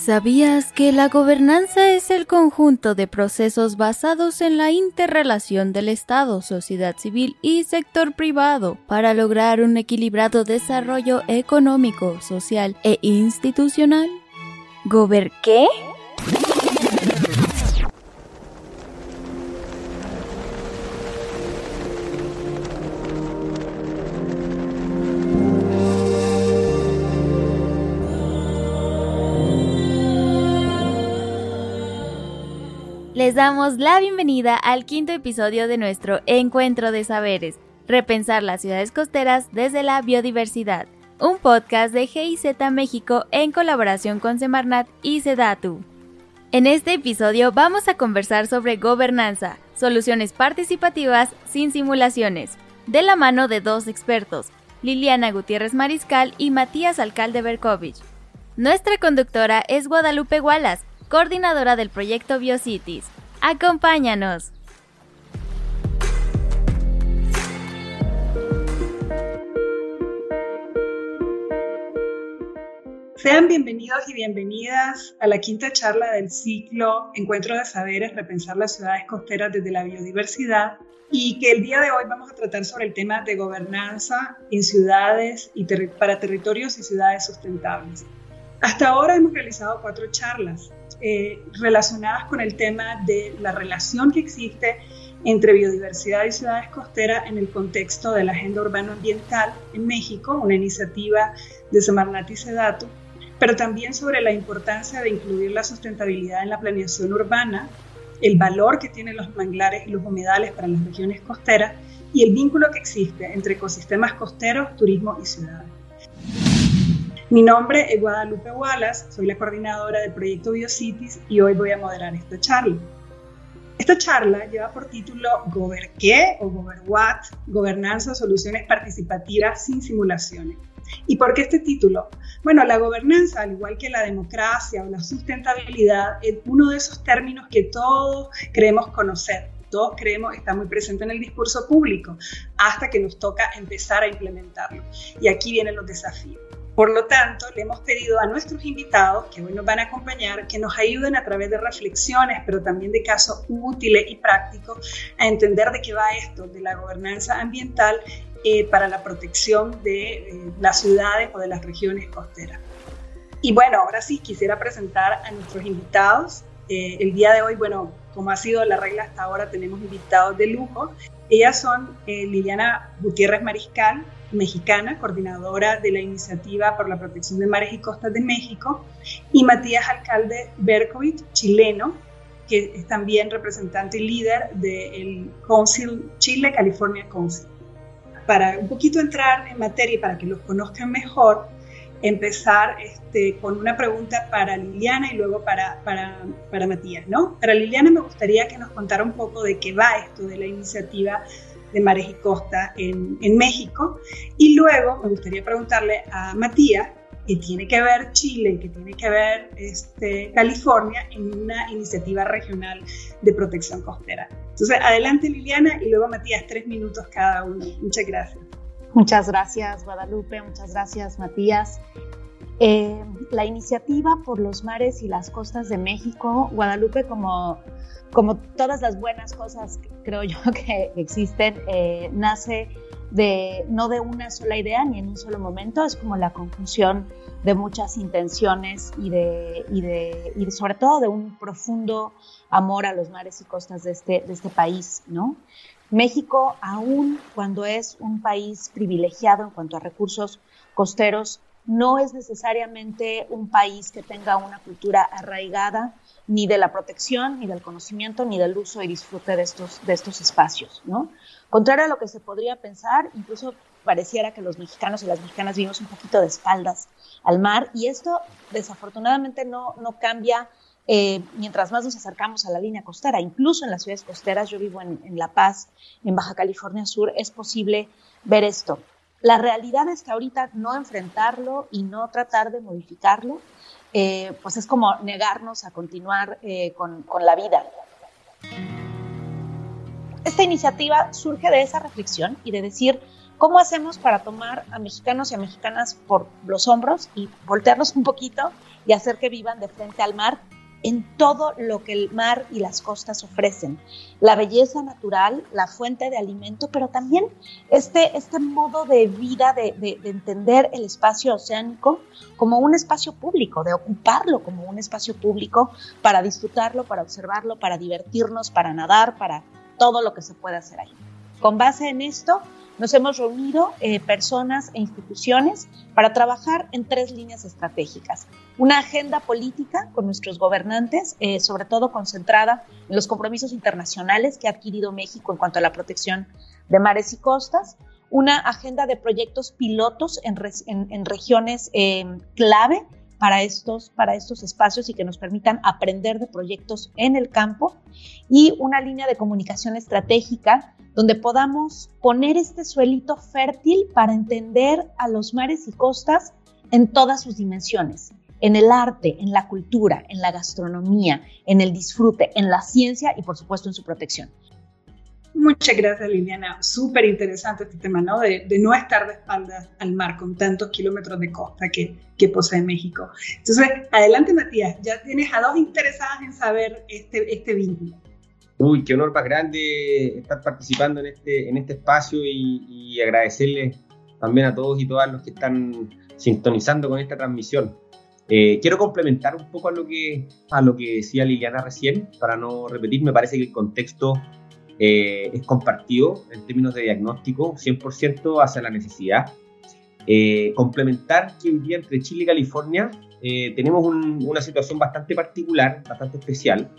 ¿Sabías que la gobernanza es el conjunto de procesos basados en la interrelación del Estado, sociedad civil y sector privado para lograr un equilibrado desarrollo económico, social e institucional? ¿Gober qué? Les damos la bienvenida al quinto episodio de nuestro Encuentro de Saberes, Repensar las ciudades costeras desde la biodiversidad, un podcast de GIZ México en colaboración con Semarnat y Sedatu. En este episodio vamos a conversar sobre gobernanza, soluciones participativas sin simulaciones, de la mano de dos expertos, Liliana Gutiérrez Mariscal y Matías Alcalde Berkovich. Nuestra conductora es Guadalupe Wallace, coordinadora del proyecto BioCities. ¡Acompáñanos! Sean bienvenidos y bienvenidas a la quinta charla del ciclo Encuentro de Saberes, Repensar las ciudades costeras desde la biodiversidad y que el día de hoy vamos a tratar sobre el tema de gobernanza en ciudades y para territorios y ciudades sustentables. Hasta ahora hemos realizado cuatro charlas eh, relacionadas con el tema de la relación que existe entre biodiversidad y ciudades costeras en el contexto de la Agenda Urbano Ambiental en México, una iniciativa de Semarnat y Sedatu, pero también sobre la importancia de incluir la sustentabilidad en la planeación urbana, el valor que tienen los manglares y los humedales para las regiones costeras y el vínculo que existe entre ecosistemas costeros, turismo y ciudades. Mi nombre es Guadalupe Wallace, soy la coordinadora del proyecto BioCities y hoy voy a moderar esta charla. Esta charla lleva por título Gober qué o Gober what, Gobernanza, Soluciones Participativas sin Simulaciones. ¿Y por qué este título? Bueno, la gobernanza, al igual que la democracia o la sustentabilidad, es uno de esos términos que todos creemos conocer, todos creemos está muy presente en el discurso público, hasta que nos toca empezar a implementarlo. Y aquí vienen los desafíos. Por lo tanto, le hemos pedido a nuestros invitados, que hoy nos van a acompañar, que nos ayuden a través de reflexiones, pero también de casos útiles y prácticos, a entender de qué va esto de la gobernanza ambiental eh, para la protección de eh, las ciudades o de las regiones costeras. Y bueno, ahora sí quisiera presentar a nuestros invitados. Eh, el día de hoy, bueno, como ha sido la regla hasta ahora, tenemos invitados de lujo. Ellas son Liliana Gutiérrez Mariscal, mexicana, coordinadora de la Iniciativa por la Protección de Mares y Costas de México, y Matías Alcalde Berkovich, chileno, que es también representante y líder del Council Chile California Council. Para un poquito entrar en materia y para que los conozcan mejor, empezar este, con una pregunta para Liliana y luego para, para, para Matías, ¿no? Para Liliana me gustaría que nos contara un poco de qué va esto de la iniciativa de Mares y Costa en, en México. Y luego me gustaría preguntarle a Matías qué tiene que ver Chile, qué tiene que ver este, California en una iniciativa regional de protección costera. Entonces, adelante Liliana y luego Matías, tres minutos cada uno. Muchas gracias. Muchas gracias Guadalupe, muchas gracias Matías. Eh, la iniciativa por los mares y las costas de México, Guadalupe, como como todas las buenas cosas, creo yo, que existen, eh, nace de, no de una sola idea ni en un solo momento, es como la conjunción de muchas intenciones y, de, y, de, y sobre todo de un profundo amor a los mares y costas de este, de este país, ¿no? México, aún cuando es un país privilegiado en cuanto a recursos costeros, no es necesariamente un país que tenga una cultura arraigada ni de la protección, ni del conocimiento, ni del uso y disfrute de estos, de estos espacios, ¿no? Contrario a lo que se podría pensar, incluso pareciera que los mexicanos y las mexicanas vivimos un poquito de espaldas al mar y esto desafortunadamente no, no cambia eh, mientras más nos acercamos a la línea costera. Incluso en las ciudades costeras, yo vivo en, en La Paz, en Baja California Sur, es posible ver esto. La realidad es que ahorita no enfrentarlo y no tratar de modificarlo eh, pues es como negarnos a continuar eh, con, con la vida. Esta iniciativa surge de esa reflexión y de decir, ¿Cómo hacemos para tomar a mexicanos y a mexicanas por los hombros y voltearlos un poquito y hacer que vivan de frente al mar en todo lo que el mar y las costas ofrecen. La belleza natural, la fuente de alimento, pero también este, este modo de vida, de, de, entender el espacio oceánico como un espacio público, de ocuparlo como un espacio público para disfrutarlo, para observarlo, para divertirnos, para nadar, para todo lo que se puede hacer ahí. Con base en esto, nos hemos reunido eh, personas e instituciones para trabajar en tres líneas estratégicas. Una agenda política con nuestros gobernantes, eh, sobre todo concentrada en los compromisos internacionales que ha adquirido México en cuanto a la protección de mares y costas. Una agenda de proyectos pilotos en, regiones eh, clave para estos, para estos espacios y que nos permitan aprender de proyectos en el campo y una línea de comunicación estratégica donde podamos poner este suelito fértil para entender a los mares y costas en todas sus dimensiones, en el arte, en la cultura, en la gastronomía, en el disfrute, en la ciencia y por supuesto en su protección. Muchas gracias Liliana, súper interesante este tema, ¿no? De, no estar de espaldas al mar con tantos kilómetros de costa que, posee México. Entonces, adelante Matías, ya tienes a dos interesadas en saber este, este vínculo. Uy, qué honor más grande estar participando en este, en este espacio y, agradecerles también a todos y todas los que están sintonizando con esta transmisión. Eh, quiero complementar un poco a lo, que, a lo que decía Liliana recién, para no repetir, me parece que el contexto eh, es compartido en términos de diagnóstico, 100% hacia la necesidad. Eh, complementar que hoy día entre Chile y California tenemos una situación bastante particular, bastante especial,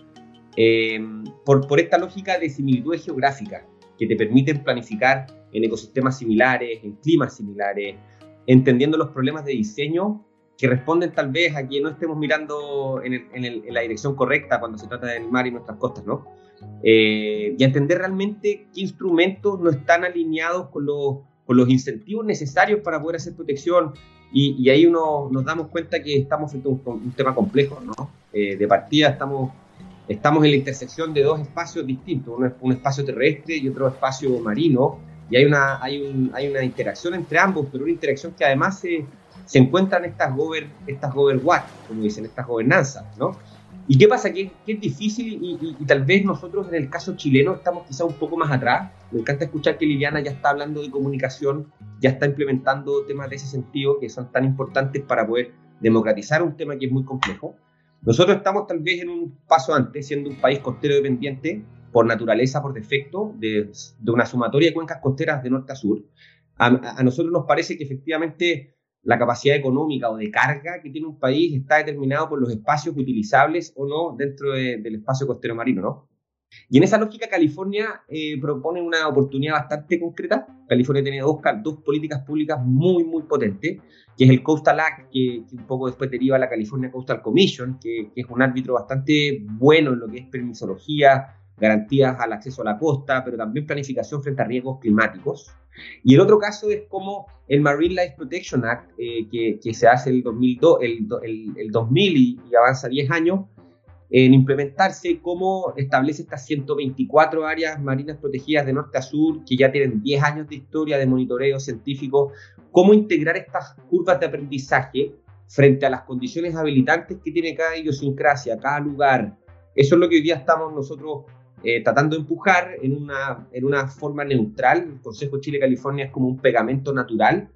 Em, por, por esta lógica de similitudes geográficas que te permiten planificar en ecosistemas similares, en climas similares, entendiendo los problemas de diseño que responden tal vez a que no estemos mirando en, en, la dirección correcta cuando se trata del mar y nuestras costas, ¿no? Eh, y entender realmente qué instrumentos no están alineados con los, con los incentivos necesarios para poder hacer protección. Y, y ahí uno, nos damos cuenta que estamos frente a un, un tema complejo, ¿no? Eh, de partida estamos estamos en la intersección de dos espacios distintos, un, espacio terrestre y otro espacio marino, y hay una, hay, un, hay una interacción entre ambos, pero una interacción que además se, se encuentran estas gober, estas what, como dicen, estas gobernanzas, ¿no? ¿Y qué pasa? Que, es difícil y, tal vez nosotros en el caso chileno estamos quizá un poco más atrás. Me encanta escuchar que Liliana ya está hablando de comunicación, ya está implementando temas de ese sentido que son tan importantes para poder democratizar un tema que es muy complejo. Nosotros estamos tal vez en un paso antes, siendo un país costero dependiente por naturaleza, por defecto, de, una sumatoria de cuencas costeras de norte a sur. A, nosotros nos parece que efectivamente la capacidad económica o de carga que tiene un país está determinado por los espacios utilizables o no dentro del espacio costero marino, ¿no? Y en esa lógica, California eh, propone una oportunidad bastante concreta. California tiene dos, dos políticas públicas muy, muy potentes, que es el Coastal Act, que, un poco después deriva la California Coastal Commission, que, es un árbitro bastante bueno en lo que es permisología, garantías al acceso a la costa, pero también planificación frente a riesgos climáticos. Y el otro caso es como el Marine Life Protection Act, eh, que, se hace el, 2002, el, el, 2000 y, y avanza 10 años, en implementarse, cómo establece estas 124 áreas marinas protegidas de norte a sur, que ya tienen 10 años de historia de monitoreo científico, cómo integrar estas curvas de aprendizaje frente a las condiciones habilitantes que tiene cada idiosincrasia, cada lugar. Eso es lo que hoy día estamos nosotros eh, tratando de empujar en una, en una forma neutral. El Consejo Chile-California es como un pegamento natural.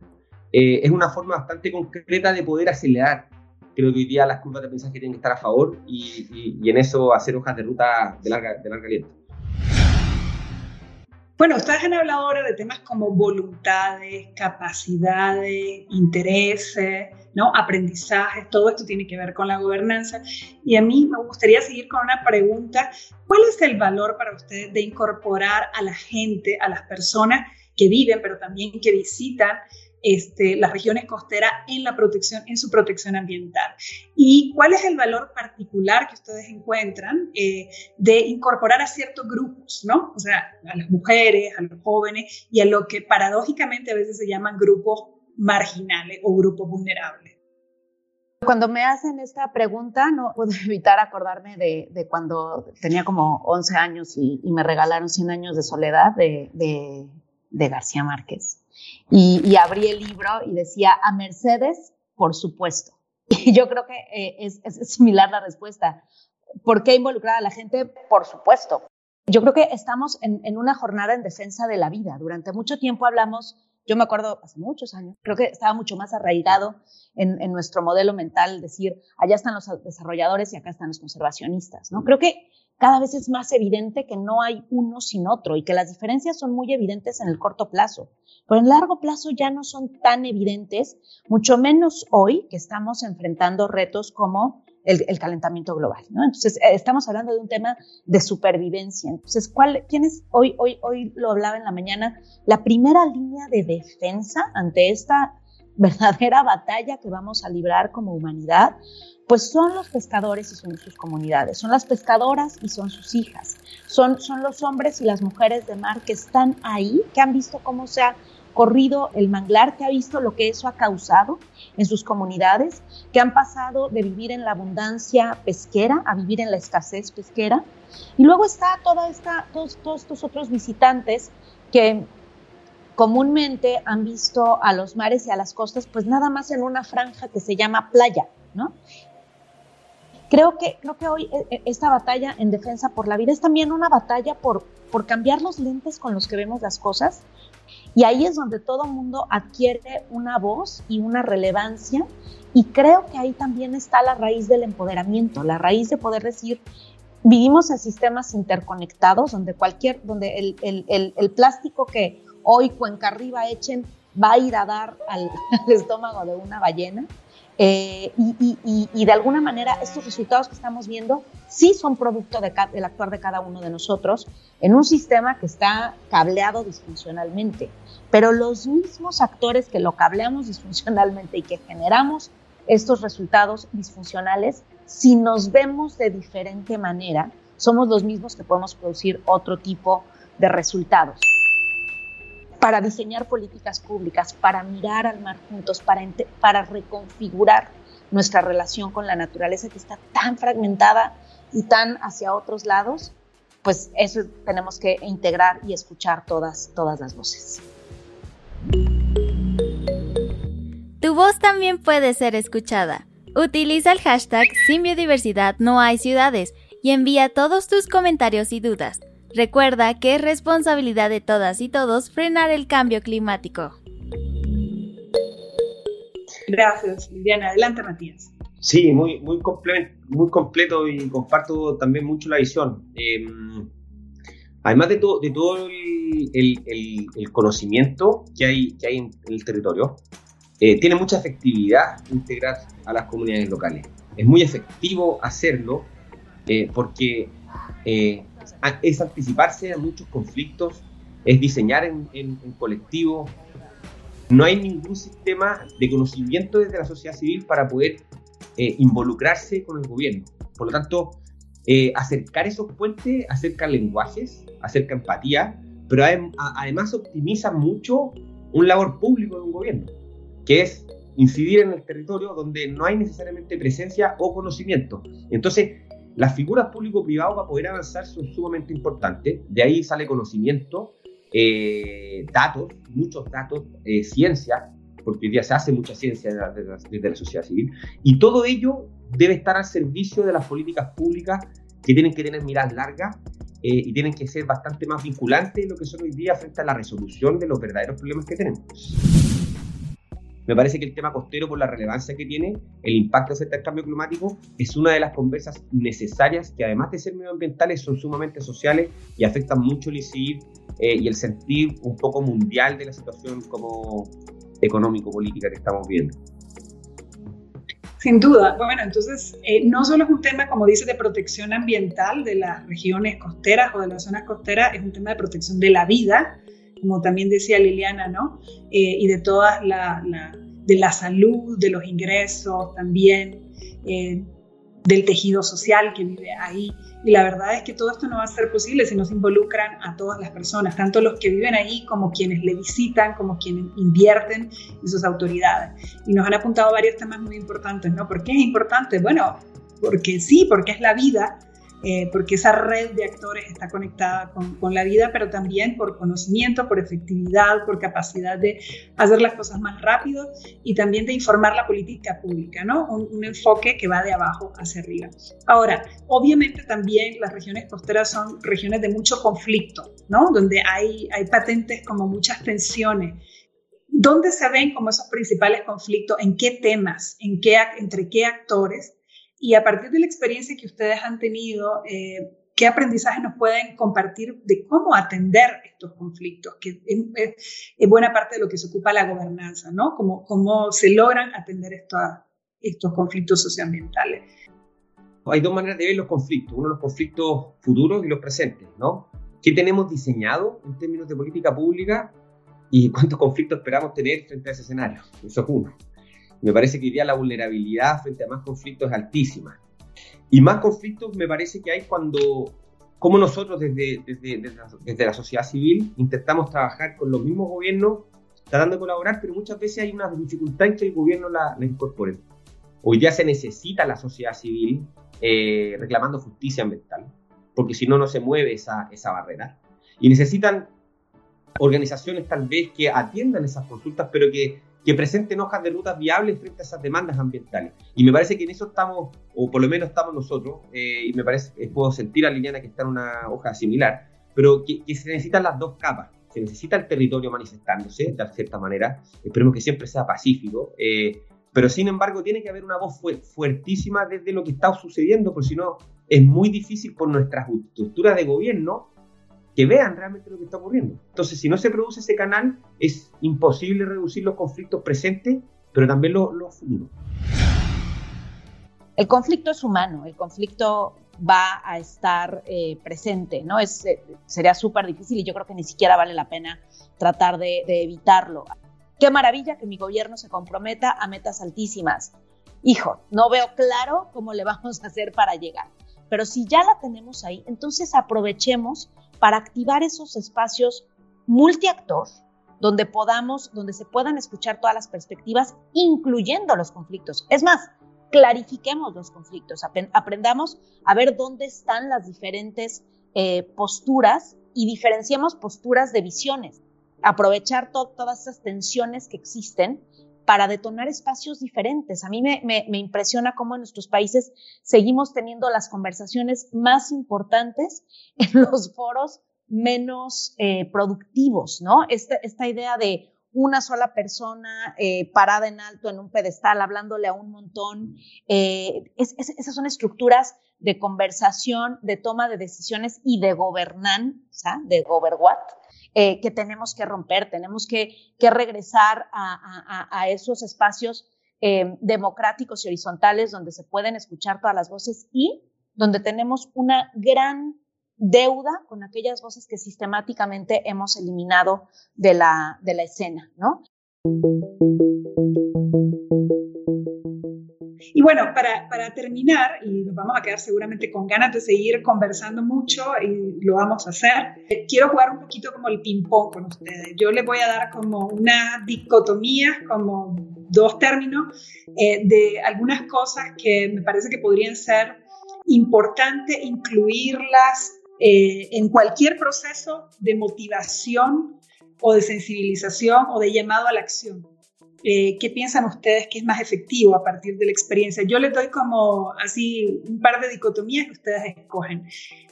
Eh, es una forma bastante concreta de poder acelerar creo que hoy día las curvas de aprendizaje tienen que estar a favor y, en eso hacer hojas de ruta de larga, de larga aliento. Bueno, ustedes han hablado ahora de temas como voluntades, capacidades, intereses, ¿no? aprendizajes, todo esto tiene que ver con la gobernanza. Y a mí me gustaría seguir con una pregunta. ¿Cuál es el valor para ustedes de incorporar a la gente, a las personas que viven, pero también que visitan este, las regiones costeras en, la protección, en su protección ambiental. ¿Y cuál es el valor particular que ustedes encuentran eh, de incorporar a ciertos grupos, ¿no? O sea, a las mujeres, a los jóvenes y a lo que paradójicamente a veces se llaman grupos marginales o grupos vulnerables. Cuando me hacen esta pregunta, no puedo evitar acordarme de, cuando tenía como 11 años y, me regalaron 100 años de soledad de de García Márquez. Y, abrí el libro y decía, a Mercedes, por supuesto. Y yo creo que eh, es, similar la respuesta. ¿Por qué involucrar a la gente? Por supuesto. Yo creo que estamos en, en una jornada en defensa de la vida. Durante mucho tiempo hablamos yo me acuerdo hace muchos años, creo que estaba mucho más arraigado en, nuestro modelo mental decir, allá están los desarrolladores y acá están los conservacionistas, ¿no? Creo que cada vez es más evidente que no hay uno sin otro y que las diferencias son muy evidentes en el corto plazo, pero en largo plazo ya no son tan evidentes, mucho menos hoy que estamos enfrentando retos como el, calentamiento global. ¿no? Entonces, eh, estamos hablando de un tema de supervivencia. Entonces, ¿cuál, ¿quién es, hoy, hoy, hoy lo hablaba en la mañana, la primera línea de defensa ante esta verdadera batalla que vamos a librar como humanidad? Pues son los pescadores y son sus comunidades, son las pescadoras y son sus hijas, son, son los hombres y las mujeres de mar que están ahí, que han visto cómo se ha corrido el manglar, que ha visto lo que eso ha causado en sus comunidades, que han pasado de vivir en la abundancia pesquera a vivir en la escasez pesquera. Y luego está toda esta, todos, todos estos otros visitantes que comúnmente han visto a los mares y a las costas, pues nada más en una franja que se llama playa, ¿no? Creo que, creo que hoy eh, eh, esta batalla en defensa por la vida es también una batalla por, por cambiar los lentes con los que vemos las cosas, y ahí es donde todo el mundo adquiere una voz y una relevancia. Y creo que ahí también está la raíz del empoderamiento, la raíz de poder decir, vivimos en sistemas interconectados donde cualquier, donde el, el, el, plástico que hoy cuenca arriba echen va a ir a dar al, estómago de una ballena eh, y, de alguna manera estos resultados que estamos viendo sí son producto de del actuar de cada uno de nosotros en un sistema que está cableado disfuncionalmente. Pero los mismos actores que lo cableamos disfuncionalmente y que generamos estos resultados disfuncionales, si nos vemos de diferente manera, somos los mismos que podemos producir otro tipo de resultados para diseñar políticas públicas, para mirar al mar juntos, para, para reconfigurar nuestra relación con la naturaleza que está tan fragmentada y tan hacia otros lados, pues eso tenemos que integrar y escuchar todas, todas las voces. Tu voz también puede ser escuchada. Utiliza el hashtag Sin Biodiversidad No Hay Ciudades y envía todos tus comentarios y dudas. Recuerda que es responsabilidad de todas y todos frenar el cambio climático. Gracias, Liliana. Adelante, Matías. Sí, muy, muy, muy completo y comparto también mucho la visión. Em, además de, de todo el, conocimiento que hay, que hay en, el territorio, eh, tiene mucha efectividad integrar a las comunidades locales. Es muy efectivo hacerlo eh, porque eh, es anticiparse a muchos conflictos, es diseñar en, colectivo. No hay ningún sistema de conocimiento desde la sociedad civil para poder eh, involucrarse con el gobierno. Por lo tanto, eh, acercar esos puentes acerca lenguajes, acerca empatía, pero además optimiza mucho un labor público de un gobierno, que es incidir en el territorio donde no hay necesariamente presencia o conocimiento. Entonces, las figuras público-privado para poder avanzar son sumamente importantes. De ahí sale conocimiento, eh, datos, muchos datos, eh, ciencia, porque hoy día se hace mucha ciencia desde la, sociedad civil. Y todo ello debe estar al servicio de las políticas públicas que tienen que tener miradas largas eh, y tienen que ser bastante más vinculantes de lo que son hoy día frente a la resolución de los verdaderos problemas que tenemos. Me parece que el tema costero, por la relevancia que tiene, el impacto acerca del cambio climático, es una de las conversas necesarias que además de ser medioambientales son sumamente sociales y afectan mucho el incidir eh, y el sentir un poco mundial de la situación como económico-política que estamos viendo. Sin duda. Bueno, entonces, eh, no solo es un tema, como dice, de protección ambiental de las regiones costeras o de las zonas costeras, es un tema de protección de la vida, como también decía Liliana, ¿no? Eh, y de toda la, de la salud, de los ingresos también, eh, del tejido social que vive ahí. Y la verdad es que todo esto no va a ser posible si no se involucran a todas las personas, tanto los que viven ahí como quienes le visitan, como quienes invierten y sus autoridades. Y nos han apuntado varios temas muy importantes, ¿no? ¿Por qué es importante? Bueno, porque sí, porque es la vida, eh, porque esa red de actores está conectada con, la vida, pero también por conocimiento, por efectividad, por capacidad de hacer las cosas más rápido y también de informar la política pública, ¿no? Un, enfoque que va de abajo hacia arriba. Ahora, obviamente también las regiones costeras son regiones de mucho conflicto, ¿no? Donde hay, hay patentes como muchas tensiones ¿Dónde se ven como esos principales conflictos? ¿En qué temas? ¿En ¿Entre qué actores? Y a partir de la experiencia que ustedes han tenido, eh, ¿qué aprendizaje nos pueden compartir de cómo atender estos conflictos? Que es, buena parte de lo que se ocupa la gobernanza, ¿no? Cómo, cómo se logran atender estos conflictos socioambientales. Hay dos maneras de ver los conflictos. Uno, los conflictos futuros y los presentes, ¿no? ¿Qué tenemos diseñado en términos de política pública y cuántos conflictos esperamos tener frente a ese escenario. Eso es uno. Me parece que hoy día la vulnerabilidad frente a más conflictos es altísima. Y más conflictos me parece que hay cuando, como nosotros desde, desde, desde, la, sociedad civil intentamos trabajar con los mismos gobiernos, tratando de colaborar, pero muchas veces hay una dificultad en que el gobierno la, la incorpore. Hoy día se necesita la sociedad civil eh, reclamando justicia ambiental, porque si no, no se mueve esa, esa barrera. Y necesitan organizaciones tal vez que atiendan esas consultas, pero que, que presenten hojas de rutas viables frente a esas demandas ambientales. Y me parece que en eso estamos, o por lo menos estamos nosotros, eh, y me parece, eh, puedo sentir a Liliana que está en una hoja similar, pero que, se necesitan las dos capas. Se necesita el territorio manifestándose, de cierta manera, esperemos que siempre sea pacífico, eh, pero sin embargo tiene que haber una voz fuertísima desde lo que está sucediendo, porque si no es muy difícil por nuestras estructuras de gobierno que vean realmente lo que está ocurriendo. Entonces, si no se produce ese canal, es imposible reducir los conflictos presentes, pero también los, futuros. El conflicto es humano, el conflicto va a estar eh, presente, ¿no? Es, eh, sería súper difícil y yo creo que ni siquiera vale la pena tratar de, de evitarlo. Qué maravilla que mi gobierno se comprometa a metas altísimas. Hijo, no veo claro cómo le vamos a hacer para llegar. Pero si ya la tenemos ahí, entonces aprovechemos para activar esos espacios multiactor donde podamos, donde se puedan escuchar todas las perspectivas, incluyendo los conflictos. Es más, clarifiquemos los conflictos, aprendamos a ver dónde están las diferentes eh, posturas y diferenciemos posturas de visiones. Aprovechar todas esas tensiones que existen para detonar espacios diferentes. A mí me, impresiona cómo en nuestros países seguimos teniendo las conversaciones más importantes en los foros menos eh, productivos, ¿no? Esta, esta idea de una sola persona eh, parada en alto en un pedestal, hablándole a un montón. Eh, esas son estructuras de conversación, de toma de decisiones y de gobernanza, de goberwat, eh, que tenemos que romper, tenemos que, regresar a, esos espacios eh, democráticos y horizontales donde se pueden escuchar todas las voces y donde tenemos una gran deuda con aquellas voces que sistemáticamente hemos eliminado de la, de la escena, ¿no? Y bueno, para, para, terminar, y nos vamos a quedar seguramente con ganas de seguir conversando mucho y lo vamos a hacer, eh, quiero jugar un poquito como el ping-pong con ustedes. Yo les voy a dar como una dicotomía, como dos términos eh, de algunas cosas que me parece que podrían ser importantes incluirlas eh, en cualquier proceso de motivación o de sensibilización o de llamado a la acción. Eh, ¿Qué piensan ustedes que es más efectivo a partir de la experiencia? Yo les doy como así un par de dicotomías que ustedes escogen.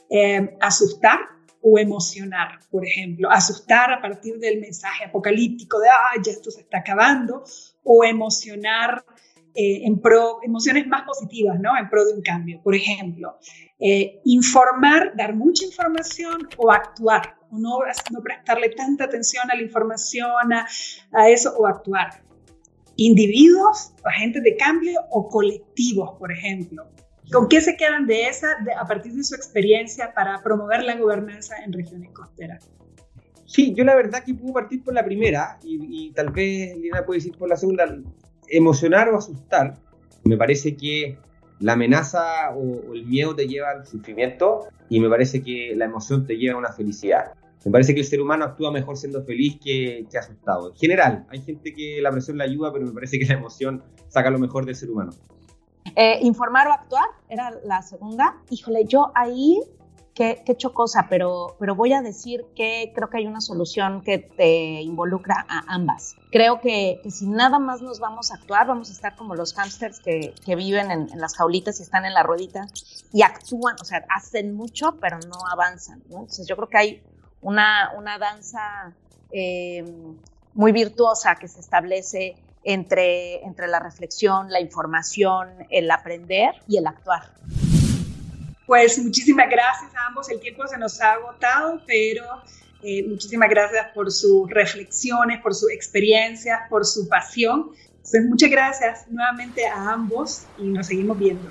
Eh, asustar o emocionar, por ejemplo. Asustar a partir del mensaje apocalíptico de, ah, ya esto se está acabando, o emocionar eh, en pro, emociones más positivas, ¿no? En pro de un cambio. Por ejemplo, informar, dar mucha información o actuar, no, no prestarle tanta atención a la información, a, a eso, o actuar individuos, agentes de cambio o colectivos, por ejemplo. ¿Con qué se quedan de esa a partir de su experiencia para promover la gobernanza en regiones costeras? Sí, yo la verdad que puedo partir por la primera y, tal vez Lina puede decir por la segunda, emocionar o asustar. Me parece que la amenaza o, o el miedo te lleva al sufrimiento y me parece que la emoción te lleva a una felicidad. Me parece que el ser humano actúa mejor siendo feliz que, que, asustado. En general, hay gente que la presión le ayuda, pero me parece que la emoción saca lo mejor del ser humano. Eh, informar o actuar era la segunda. Híjole, yo ahí qué, qué chocosa, pero, pero voy a decir que creo que hay una solución que te involucra a ambas. Creo que, si nada más nos vamos a actuar, vamos a estar como los hamsters que, que viven en, las jaulitas y están en la ruedita y actúan, o sea, hacen mucho, pero no avanzan. Entonces yo creo que hay una, una danza eh, muy virtuosa que se establece entre, entre la reflexión, la información, el aprender y el actuar. Pues muchísimas gracias a ambos. El tiempo se nos ha agotado, pero eh, muchísimas gracias por sus reflexiones, por sus experiencias, por su pasión. Entonces, muchas gracias nuevamente a ambos y nos seguimos viendo.